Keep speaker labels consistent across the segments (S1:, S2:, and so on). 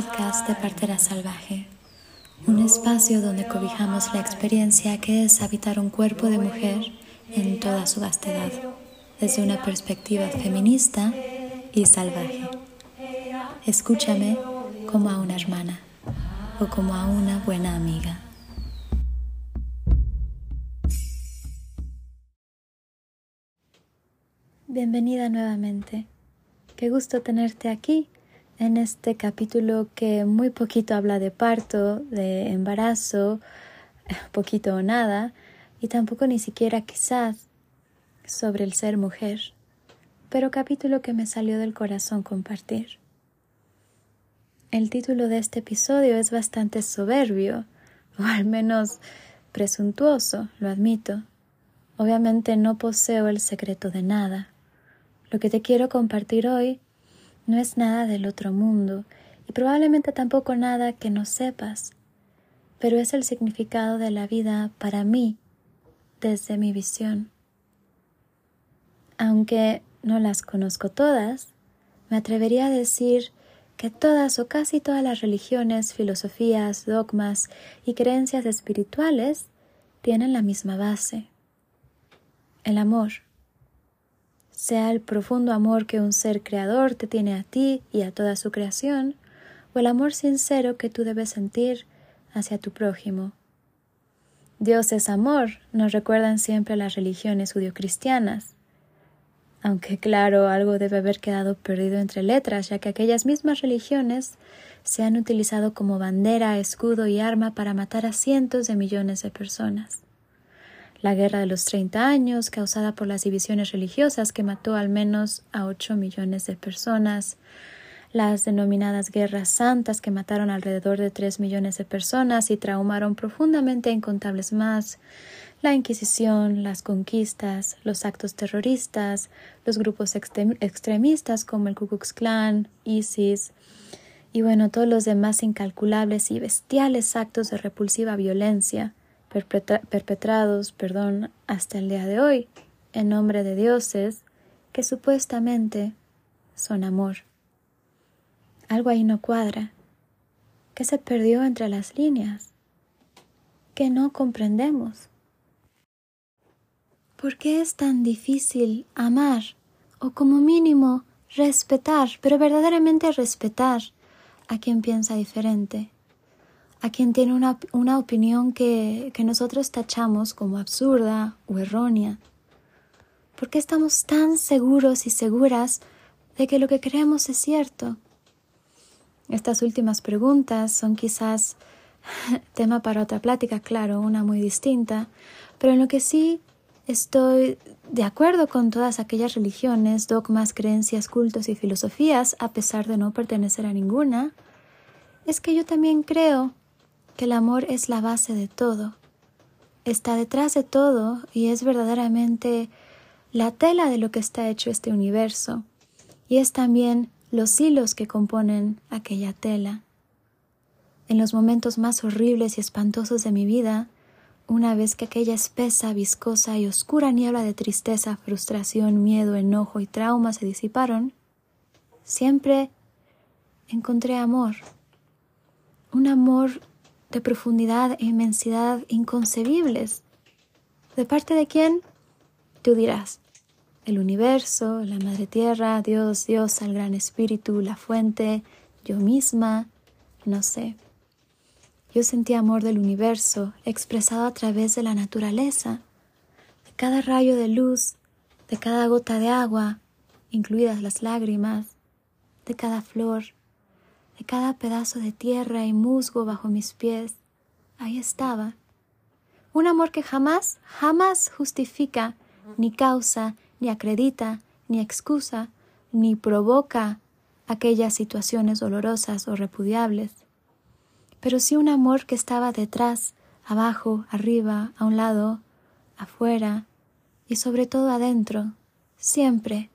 S1: podcast de Partera Salvaje, un espacio donde cobijamos la experiencia que es habitar un cuerpo de mujer en toda su vastedad, desde una perspectiva feminista y salvaje. Escúchame como a una hermana o como a una buena amiga. Bienvenida nuevamente. Qué gusto tenerte aquí en este capítulo que muy poquito habla de parto, de embarazo, poquito o nada, y tampoco ni siquiera quizás sobre el ser mujer, pero capítulo que me salió del corazón compartir. El título de este episodio es bastante soberbio, o al menos presuntuoso, lo admito. Obviamente no poseo el secreto de nada. Lo que te quiero compartir hoy no es nada del otro mundo y probablemente tampoco nada que no sepas, pero es el significado de la vida para mí desde mi visión. Aunque no las conozco todas, me atrevería a decir que todas o casi todas las religiones, filosofías, dogmas y creencias espirituales tienen la misma base, el amor sea el profundo amor que un ser creador te tiene a ti y a toda su creación, o el amor sincero que tú debes sentir hacia tu prójimo. Dios es amor, nos recuerdan siempre las religiones judio-cristianas. Aunque claro, algo debe haber quedado perdido entre letras, ya que aquellas mismas religiones se han utilizado como bandera, escudo y arma para matar a cientos de millones de personas la Guerra de los Treinta Años, causada por las divisiones religiosas que mató al menos a ocho millones de personas, las denominadas guerras santas que mataron alrededor de tres millones de personas y traumaron profundamente incontables más, la Inquisición, las conquistas, los actos terroristas, los grupos extremistas como el Ku Klux Klan, ISIS, y bueno, todos los demás incalculables y bestiales actos de repulsiva violencia perpetrados perdón, hasta el día de hoy en nombre de dioses que supuestamente son amor. Algo ahí no cuadra. ¿Qué se perdió entre las líneas? que no comprendemos? ¿Por qué es tan difícil amar o como mínimo respetar, pero verdaderamente respetar a quien piensa diferente? A quien tiene una, una opinión que, que nosotros tachamos como absurda o errónea. ¿Por qué estamos tan seguros y seguras de que lo que creemos es cierto? Estas últimas preguntas son quizás tema para otra plática, claro, una muy distinta, pero en lo que sí estoy de acuerdo con todas aquellas religiones, dogmas, creencias, cultos y filosofías, a pesar de no pertenecer a ninguna, es que yo también creo que el amor es la base de todo, está detrás de todo y es verdaderamente la tela de lo que está hecho este universo, y es también los hilos que componen aquella tela. En los momentos más horribles y espantosos de mi vida, una vez que aquella espesa, viscosa y oscura niebla de tristeza, frustración, miedo, enojo y trauma se disiparon, siempre encontré amor, un amor de profundidad e inmensidad inconcebibles. ¿De parte de quién? Tú dirás. El universo, la Madre Tierra, Dios, Dios, el Gran Espíritu, la fuente, yo misma, no sé. Yo sentí amor del universo expresado a través de la naturaleza, de cada rayo de luz, de cada gota de agua, incluidas las lágrimas, de cada flor, de cada pedazo de tierra y musgo bajo mis pies. Ahí estaba. Un amor que jamás, jamás justifica, ni causa, ni acredita, ni excusa, ni provoca aquellas situaciones dolorosas o repudiables. Pero sí un amor que estaba detrás, abajo, arriba, a un lado, afuera y sobre todo adentro, siempre.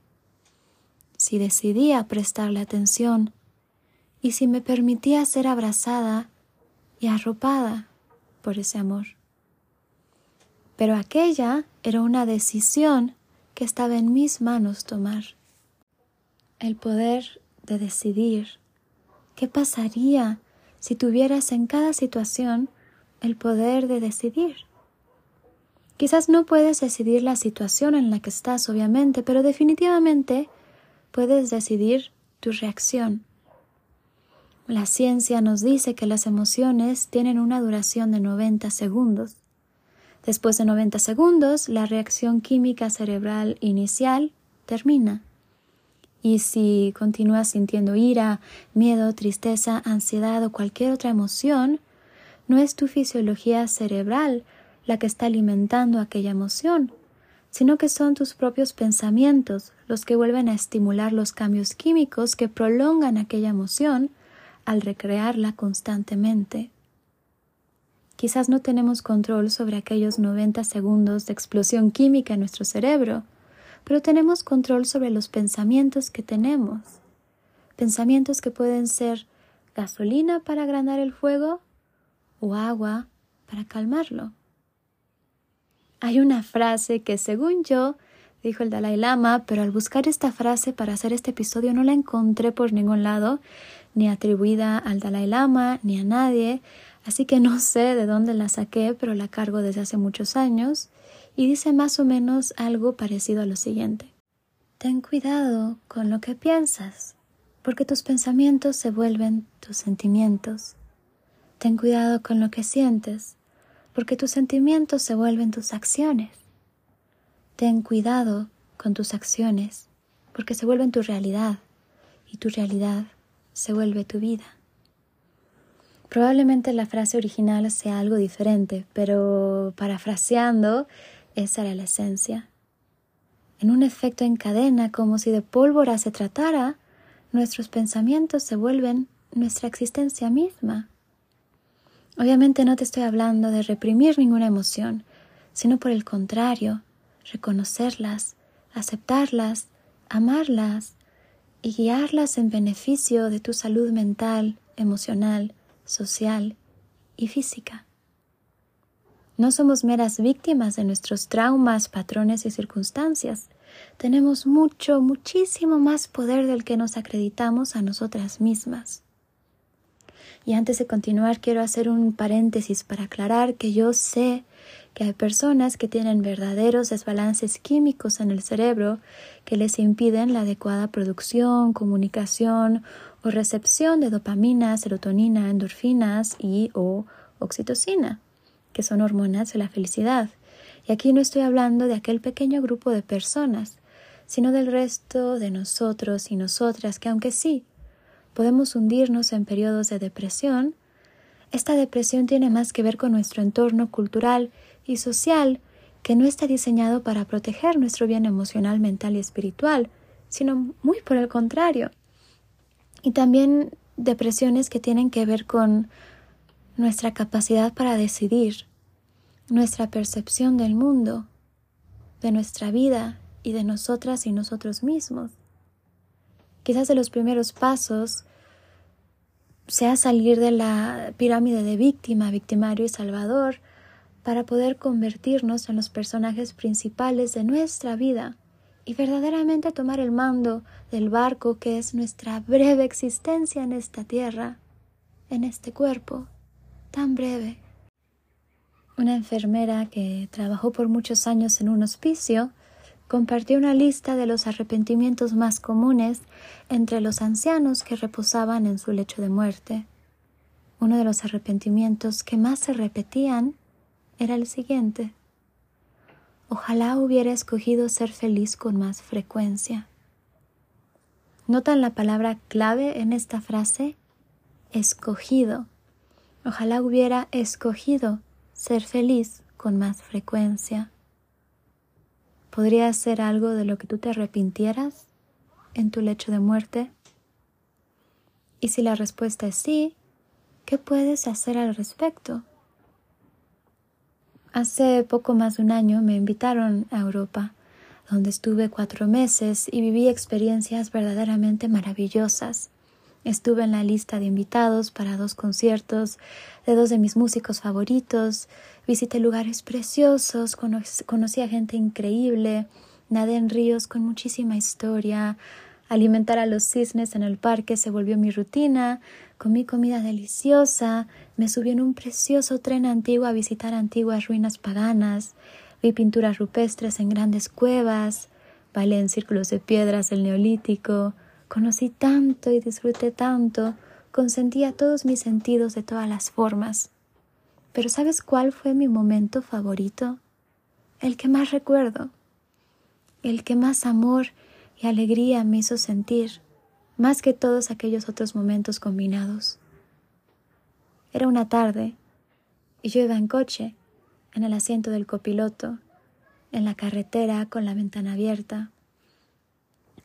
S1: Si decidía prestarle atención, y si me permitía ser abrazada y arropada por ese amor. Pero aquella era una decisión que estaba en mis manos tomar. El poder de decidir, ¿Qué pasaría si tuvieras en cada situación el poder de decidir? Quizás no puedes decidir la situación en la que estás, obviamente, pero definitivamente puedes decidir tu reacción. La ciencia nos dice que las emociones tienen una duración de 90 segundos. Después de 90 segundos, la reacción química cerebral inicial termina. Y si continúas sintiendo ira, miedo, tristeza, ansiedad o cualquier otra emoción, no es tu fisiología cerebral la que está alimentando aquella emoción, sino que son tus propios pensamientos los que vuelven a estimular los cambios químicos que prolongan aquella emoción al recrearla constantemente. Quizás no tenemos control sobre aquellos 90 segundos de explosión química en nuestro cerebro, pero tenemos control sobre los pensamientos que tenemos. Pensamientos que pueden ser gasolina para agrandar el fuego o agua para calmarlo. Hay una frase que según yo dijo el Dalai Lama, pero al buscar esta frase para hacer este episodio no la encontré por ningún lado, ni atribuida al Dalai Lama, ni a nadie, así que no sé de dónde la saqué, pero la cargo desde hace muchos años, y dice más o menos algo parecido a lo siguiente. Ten cuidado con lo que piensas, porque tus pensamientos se vuelven tus sentimientos. Ten cuidado con lo que sientes, porque tus sentimientos se vuelven tus acciones. Ten cuidado con tus acciones, porque se vuelven tu realidad, y tu realidad se vuelve tu vida. Probablemente la frase original sea algo diferente, pero parafraseando, esa era la esencia. En un efecto en cadena, como si de pólvora se tratara, nuestros pensamientos se vuelven nuestra existencia misma. Obviamente no te estoy hablando de reprimir ninguna emoción, sino por el contrario, reconocerlas, aceptarlas, amarlas y guiarlas en beneficio de tu salud mental, emocional, social y física. No somos meras víctimas de nuestros traumas, patrones y circunstancias. Tenemos mucho, muchísimo más poder del que nos acreditamos a nosotras mismas. Y antes de continuar, quiero hacer un paréntesis para aclarar que yo sé que hay personas que tienen verdaderos desbalances químicos en el cerebro que les impiden la adecuada producción, comunicación o recepción de dopamina, serotonina, endorfinas y o oxitocina, que son hormonas de la felicidad. Y aquí no estoy hablando de aquel pequeño grupo de personas, sino del resto de nosotros y nosotras que aunque sí podemos hundirnos en periodos de depresión, esta depresión tiene más que ver con nuestro entorno cultural y social que no está diseñado para proteger nuestro bien emocional, mental y espiritual, sino muy por el contrario. Y también depresiones que tienen que ver con nuestra capacidad para decidir, nuestra percepción del mundo, de nuestra vida y de nosotras y nosotros mismos. Quizás de los primeros pasos sea salir de la pirámide de víctima, victimario y salvador para poder convertirnos en los personajes principales de nuestra vida y verdaderamente tomar el mando del barco que es nuestra breve existencia en esta tierra, en este cuerpo tan breve. Una enfermera que trabajó por muchos años en un hospicio compartió una lista de los arrepentimientos más comunes entre los ancianos que reposaban en su lecho de muerte. Uno de los arrepentimientos que más se repetían era el siguiente. Ojalá hubiera escogido ser feliz con más frecuencia. ¿Notan la palabra clave en esta frase? Escogido. Ojalá hubiera escogido ser feliz con más frecuencia. ¿Podría ser algo de lo que tú te arrepintieras en tu lecho de muerte? Y si la respuesta es sí, ¿qué puedes hacer al respecto? Hace poco más de un año me invitaron a Europa, donde estuve cuatro meses y viví experiencias verdaderamente maravillosas. Estuve en la lista de invitados para dos conciertos de dos de mis músicos favoritos, visité lugares preciosos, conocí a gente increíble, nadé en ríos con muchísima historia, Alimentar a los cisnes en el parque se volvió mi rutina, comí comida deliciosa, me subí en un precioso tren antiguo a visitar antiguas ruinas paganas, vi pinturas rupestres en grandes cuevas, bailé en círculos de piedras del neolítico, conocí tanto y disfruté tanto, consentía todos mis sentidos de todas las formas. Pero ¿sabes cuál fue mi momento favorito? El que más recuerdo, el que más amor y alegría me hizo sentir, más que todos aquellos otros momentos combinados. Era una tarde y yo iba en coche, en el asiento del copiloto, en la carretera con la ventana abierta.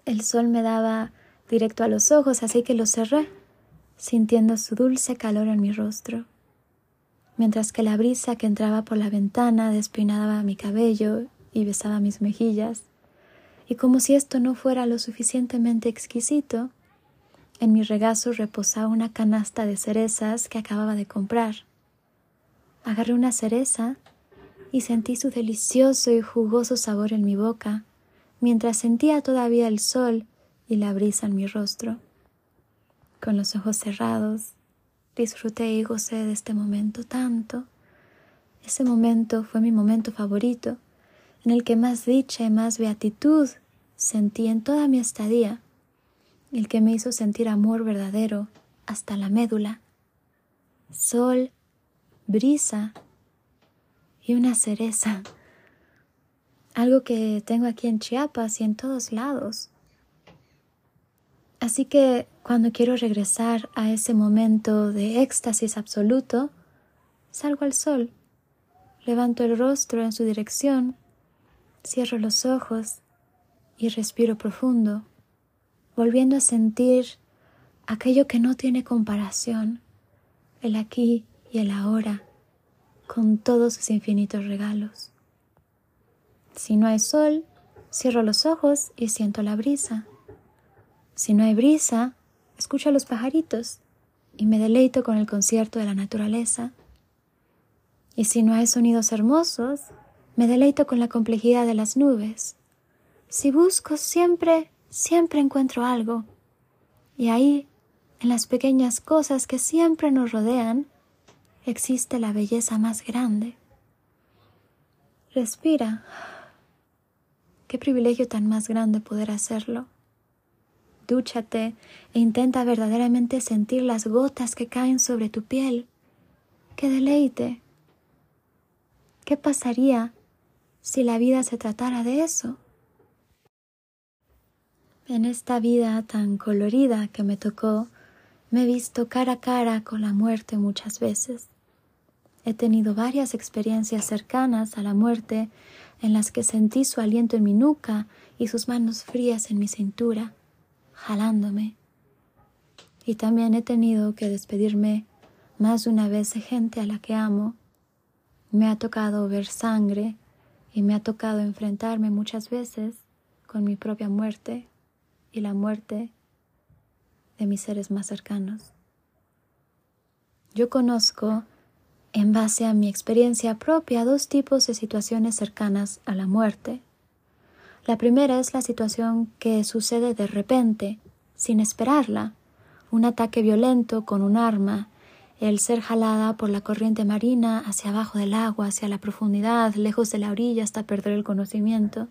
S1: El sol me daba directo a los ojos, así que los cerré, sintiendo su dulce calor en mi rostro, mientras que la brisa que entraba por la ventana despeinaba mi cabello y besaba mis mejillas y como si esto no fuera lo suficientemente exquisito, en mi regazo reposaba una canasta de cerezas que acababa de comprar. Agarré una cereza y sentí su delicioso y jugoso sabor en mi boca, mientras sentía todavía el sol y la brisa en mi rostro. Con los ojos cerrados, disfruté y gocé de este momento tanto. Ese momento fue mi momento favorito en el que más dicha y más beatitud sentí en toda mi estadía, el que me hizo sentir amor verdadero hasta la médula, sol, brisa y una cereza, algo que tengo aquí en Chiapas y en todos lados. Así que cuando quiero regresar a ese momento de éxtasis absoluto, salgo al sol, levanto el rostro en su dirección Cierro los ojos y respiro profundo, volviendo a sentir aquello que no tiene comparación, el aquí y el ahora, con todos sus infinitos regalos. Si no hay sol, cierro los ojos y siento la brisa. Si no hay brisa, escucho a los pajaritos y me deleito con el concierto de la naturaleza. Y si no hay sonidos hermosos, me deleito con la complejidad de las nubes. Si busco siempre, siempre encuentro algo. Y ahí, en las pequeñas cosas que siempre nos rodean, existe la belleza más grande. Respira. Qué privilegio tan más grande poder hacerlo. Dúchate e intenta verdaderamente sentir las gotas que caen sobre tu piel. ¡Qué deleite! ¿Qué pasaría si la vida se tratara de eso. En esta vida tan colorida que me tocó, me he visto cara a cara con la muerte muchas veces. He tenido varias experiencias cercanas a la muerte en las que sentí su aliento en mi nuca y sus manos frías en mi cintura, jalándome. Y también he tenido que despedirme más de una vez de gente a la que amo. Me ha tocado ver sangre y me ha tocado enfrentarme muchas veces con mi propia muerte y la muerte de mis seres más cercanos. Yo conozco, en base a mi experiencia propia, dos tipos de situaciones cercanas a la muerte. La primera es la situación que sucede de repente, sin esperarla, un ataque violento con un arma el ser jalada por la corriente marina hacia abajo del agua, hacia la profundidad, lejos de la orilla hasta perder el conocimiento,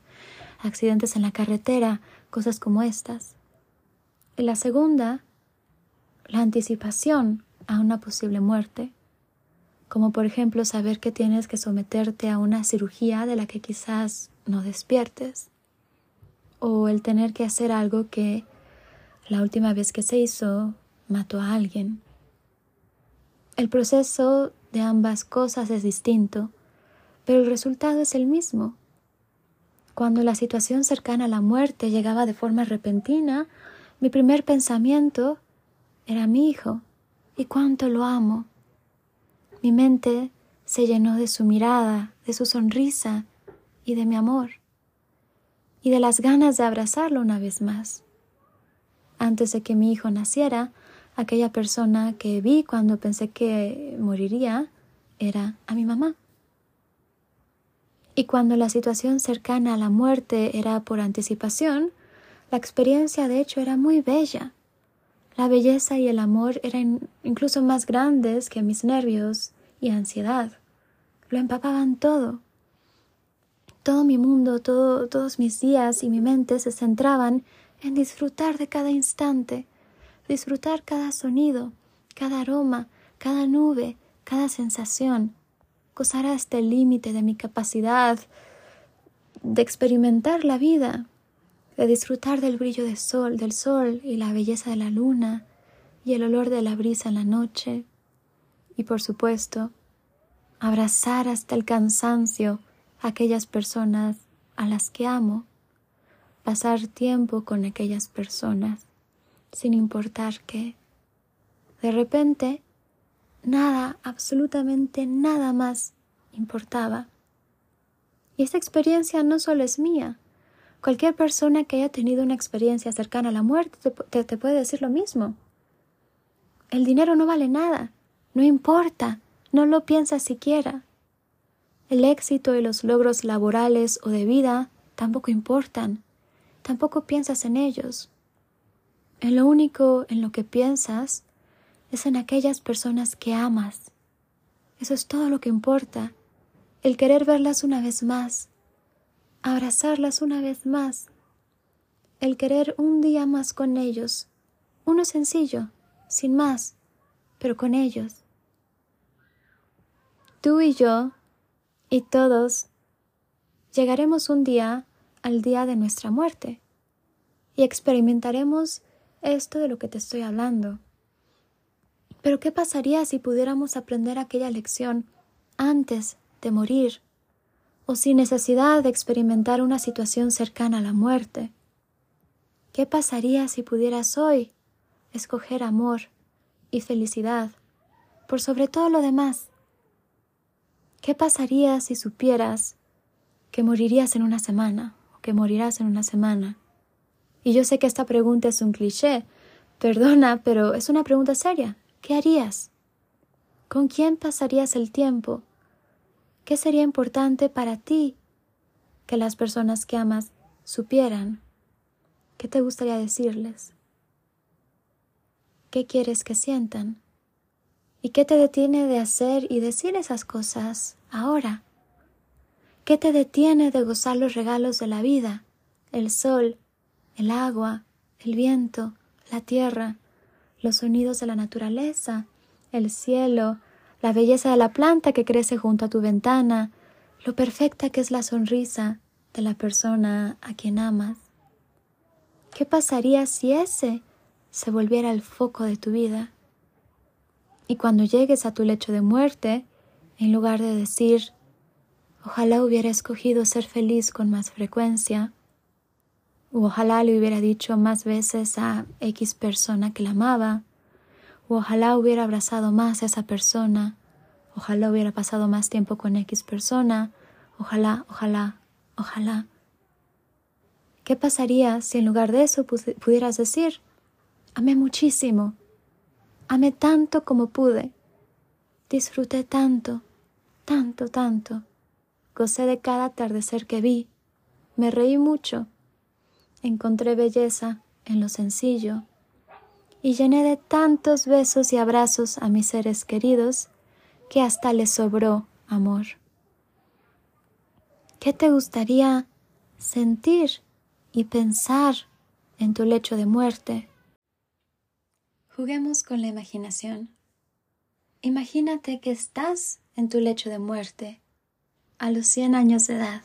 S1: accidentes en la carretera, cosas como estas. Y la segunda, la anticipación a una posible muerte, como por ejemplo saber que tienes que someterte a una cirugía de la que quizás no despiertes, o el tener que hacer algo que la última vez que se hizo mató a alguien el proceso de ambas cosas es distinto, pero el resultado es el mismo. Cuando la situación cercana a la muerte llegaba de forma repentina, mi primer pensamiento era mi hijo y cuánto lo amo. Mi mente se llenó de su mirada, de su sonrisa y de mi amor, y de las ganas de abrazarlo una vez más. Antes de que mi hijo naciera, aquella persona que vi cuando pensé que moriría era a mi mamá. Y cuando la situación cercana a la muerte era por anticipación, La experiencia de hecho era muy bella. La belleza y el amor eran incluso más grandes que mis nervios y ansiedad. Lo empapaban todo. Todo mi mundo, todos mis días y mi mente se centraban en disfrutar de cada instante, disfrutar cada sonido, cada aroma, cada nube, cada sensación, gozar hasta el límite de mi capacidad de experimentar la vida, de disfrutar del brillo del sol, del sol y la belleza de la luna y el olor de la brisa en la noche y por supuesto abrazar hasta el cansancio a aquellas personas a las que amo, pasar tiempo con aquellas personas sin importar qué. De repente, nada, absolutamente nada más importaba. Y esta experiencia no solo es mía, Cualquier persona que haya tenido una experiencia cercana a la muerte te, puede decir lo mismo. El dinero no vale nada, no importa, no lo piensas siquiera. El éxito y los logros laborales o de vida tampoco importan, tampoco piensas en ellos. En lo único en lo que piensas es en aquellas personas que amas. Eso es todo lo que importa, el querer verlas una vez más, abrazarlas una vez más, el querer un día más con ellos, uno sencillo, sin más, pero con ellos. Tú y yo, y todos, llegaremos un día al día de nuestra muerte, y experimentaremos esto de lo que te estoy hablando. Pero ¿qué pasaría si pudiéramos aprender aquella lección antes de morir? o sin necesidad de experimentar una situación cercana a la muerte. ¿Qué pasaría si pudieras hoy escoger amor y felicidad por sobre todo lo demás? ¿Qué pasaría si supieras que morirías en una semana o que morirás en una semana? Y yo sé que esta pregunta es un cliché, perdona, pero es una pregunta seria. ¿Qué harías? ¿Con quién pasarías el tiempo? ¿Qué sería importante para ti que las personas que amas supieran? ¿Qué te gustaría decirles? ¿Qué quieres que sientan? ¿Y qué te detiene de hacer y decir esas cosas ahora? ¿Qué te detiene de gozar los regalos de la vida? El sol, el agua, el viento, la tierra, los sonidos de la naturaleza, el cielo, la belleza de la planta que crece junto a tu ventana, lo perfecta que es la sonrisa de la persona a quien amas. ¿Qué pasaría si ese se volviera el foco de tu vida? Y cuando llegues a tu lecho de muerte, en lugar de decir, ojalá hubiera escogido ser feliz con más frecuencia, ojalá le hubiera dicho más veces a X persona que la amaba, ojalá hubiera abrazado más a esa persona, ojalá hubiera pasado más tiempo con X persona, ojalá, ojalá, ojalá. ¿Qué pasaría si en lugar de eso pudieras decir, amé muchísimo, amé tanto como pude, disfruté tanto, tanto, tanto, gocé de cada atardecer que vi, me reí mucho, encontré belleza en lo sencillo, y llené de tantos besos y abrazos a mis seres queridos que hasta les sobró amor. ¿Qué te gustaría sentir y pensar en tu lecho de muerte? Juguemos con la imaginación. Imagínate que estás en tu lecho de muerte a los 100 años de edad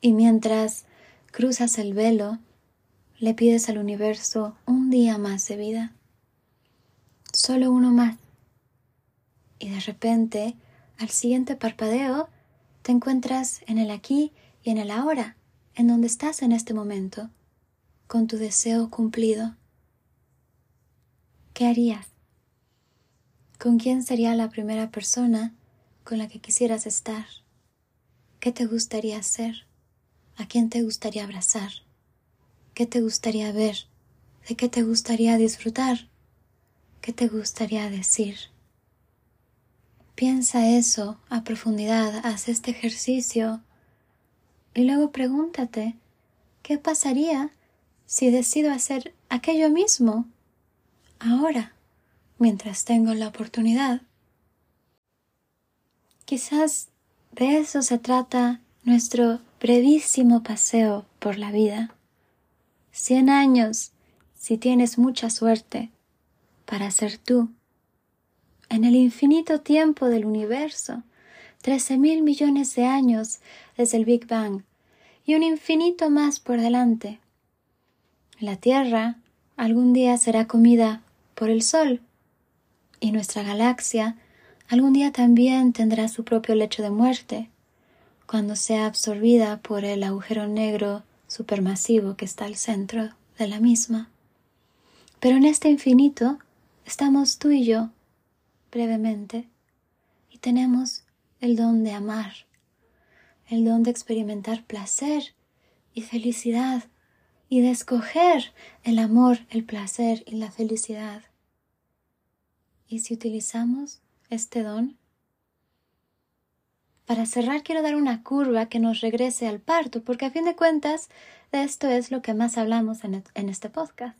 S1: y mientras cruzas el velo le pides al universo un día más de vida, solo uno más. Y de repente, al siguiente parpadeo, te encuentras en el aquí y en el ahora, en donde estás en este momento, con tu deseo cumplido. ¿Qué harías? ¿Con quién sería la primera persona con la que quisieras estar? ¿Qué te gustaría hacer? ¿A quién te gustaría abrazar? ¿Qué te gustaría ver? ¿De qué te gustaría disfrutar? ¿Qué te gustaría decir? Piensa eso a profundidad, haz este ejercicio y luego pregúntate, ¿qué pasaría si decido hacer aquello mismo ahora, mientras tengo la oportunidad? Quizás de eso se trata nuestro brevísimo paseo por la vida. Cien años, si tienes mucha suerte, para ser tú. En el infinito tiempo del universo, trece mil millones de años desde el Big Bang, y un infinito más por delante. La Tierra algún día será comida por el Sol, y nuestra galaxia algún día también tendrá su propio lecho de muerte, cuando sea absorbida por el agujero negro supermasivo que está al centro de la misma. Pero en este infinito estamos tú y yo, brevemente, y tenemos el don de amar, el don de experimentar placer y felicidad y de escoger el amor, el placer y la felicidad. Y si utilizamos este don, para cerrar quiero dar una curva que nos regrese al parto, porque a fin de cuentas de esto es lo que más hablamos en, este podcast.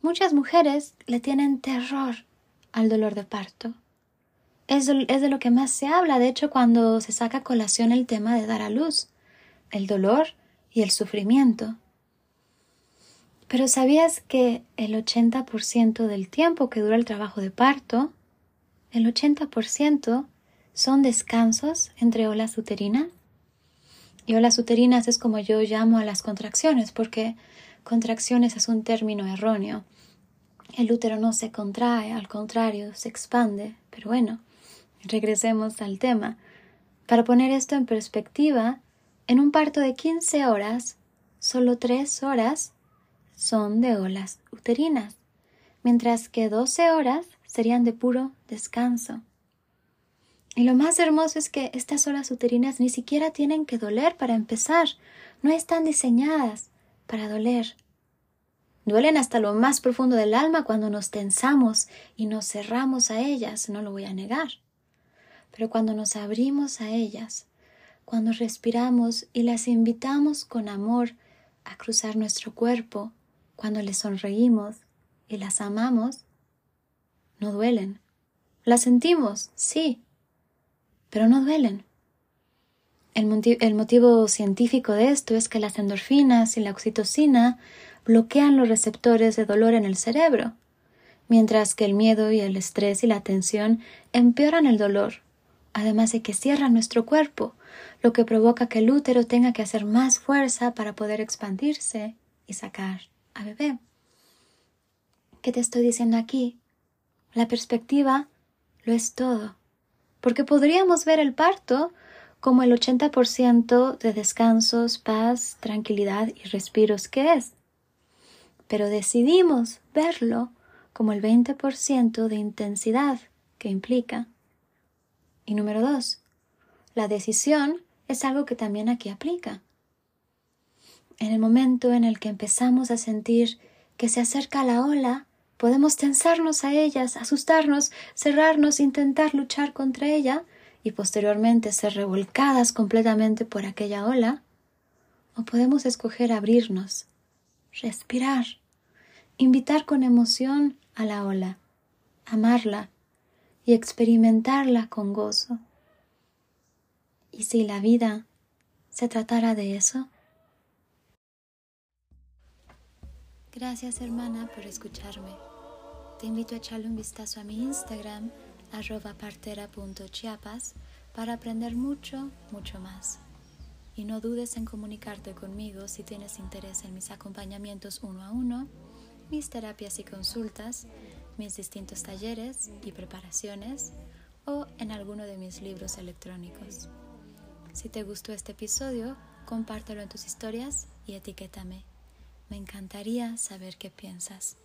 S1: Muchas mujeres le tienen terror al dolor de parto. Es, es de lo que más se habla, de hecho, cuando se saca a colación el tema de dar a luz, el dolor y el sufrimiento. Pero ¿sabías que el 80% del tiempo que dura el trabajo de parto, el 80% son descansos entre olas uterinas. Y olas uterinas es como yo llamo a las contracciones, porque contracciones es un término erróneo. El útero no se contrae, al contrario, se expande. Pero bueno, regresemos al tema. Para poner esto en perspectiva, en un parto de 15 horas, solo 3 horas son de olas uterinas, mientras que 12 horas serían de puro descanso. Y lo más hermoso es que estas olas uterinas ni siquiera tienen que doler para empezar, no están diseñadas para doler. Duelen hasta lo más profundo del alma cuando nos tensamos y nos cerramos a ellas, no lo voy a negar. Pero cuando nos abrimos a ellas, cuando respiramos y las invitamos con amor a cruzar nuestro cuerpo, cuando les sonreímos y las amamos, no duelen. Las sentimos, sí, pero no duelen. El, motivo científico de esto es que las endorfinas y la oxitocina bloquean los receptores de dolor en el cerebro, mientras que el miedo y el estrés y la tensión empeoran el dolor, además de que cierran nuestro cuerpo, lo que provoca que el útero tenga que hacer más fuerza para poder expandirse y sacar a bebé. ¿Qué te estoy diciendo aquí? La perspectiva lo es todo porque podríamos ver el parto como el 80% de descansos, paz, tranquilidad y respiros que es. Pero decidimos verlo como el 20% de intensidad que implica. Y número dos, la decisión es algo que también aquí aplica. En el momento en el que empezamos a sentir que se acerca la ola, Podemos tensarnos a ellas, asustarnos, cerrarnos, intentar luchar contra ella y posteriormente ser revolcadas completamente por aquella ola. O podemos escoger abrirnos, respirar, invitar con emoción a la ola, amarla y experimentarla con gozo. ¿Y si la vida se tratara de eso? Gracias hermana por escucharme. Te invito a echarle un vistazo a mi Instagram, arroba partera.chiapas, para aprender mucho, mucho más. Y no dudes en comunicarte conmigo si tienes interés en mis acompañamientos uno a uno, mis terapias y consultas, mis distintos talleres y preparaciones o en alguno de mis libros electrónicos. Si te gustó este episodio, compártelo en tus historias y etiquétame. Me encantaría saber qué piensas.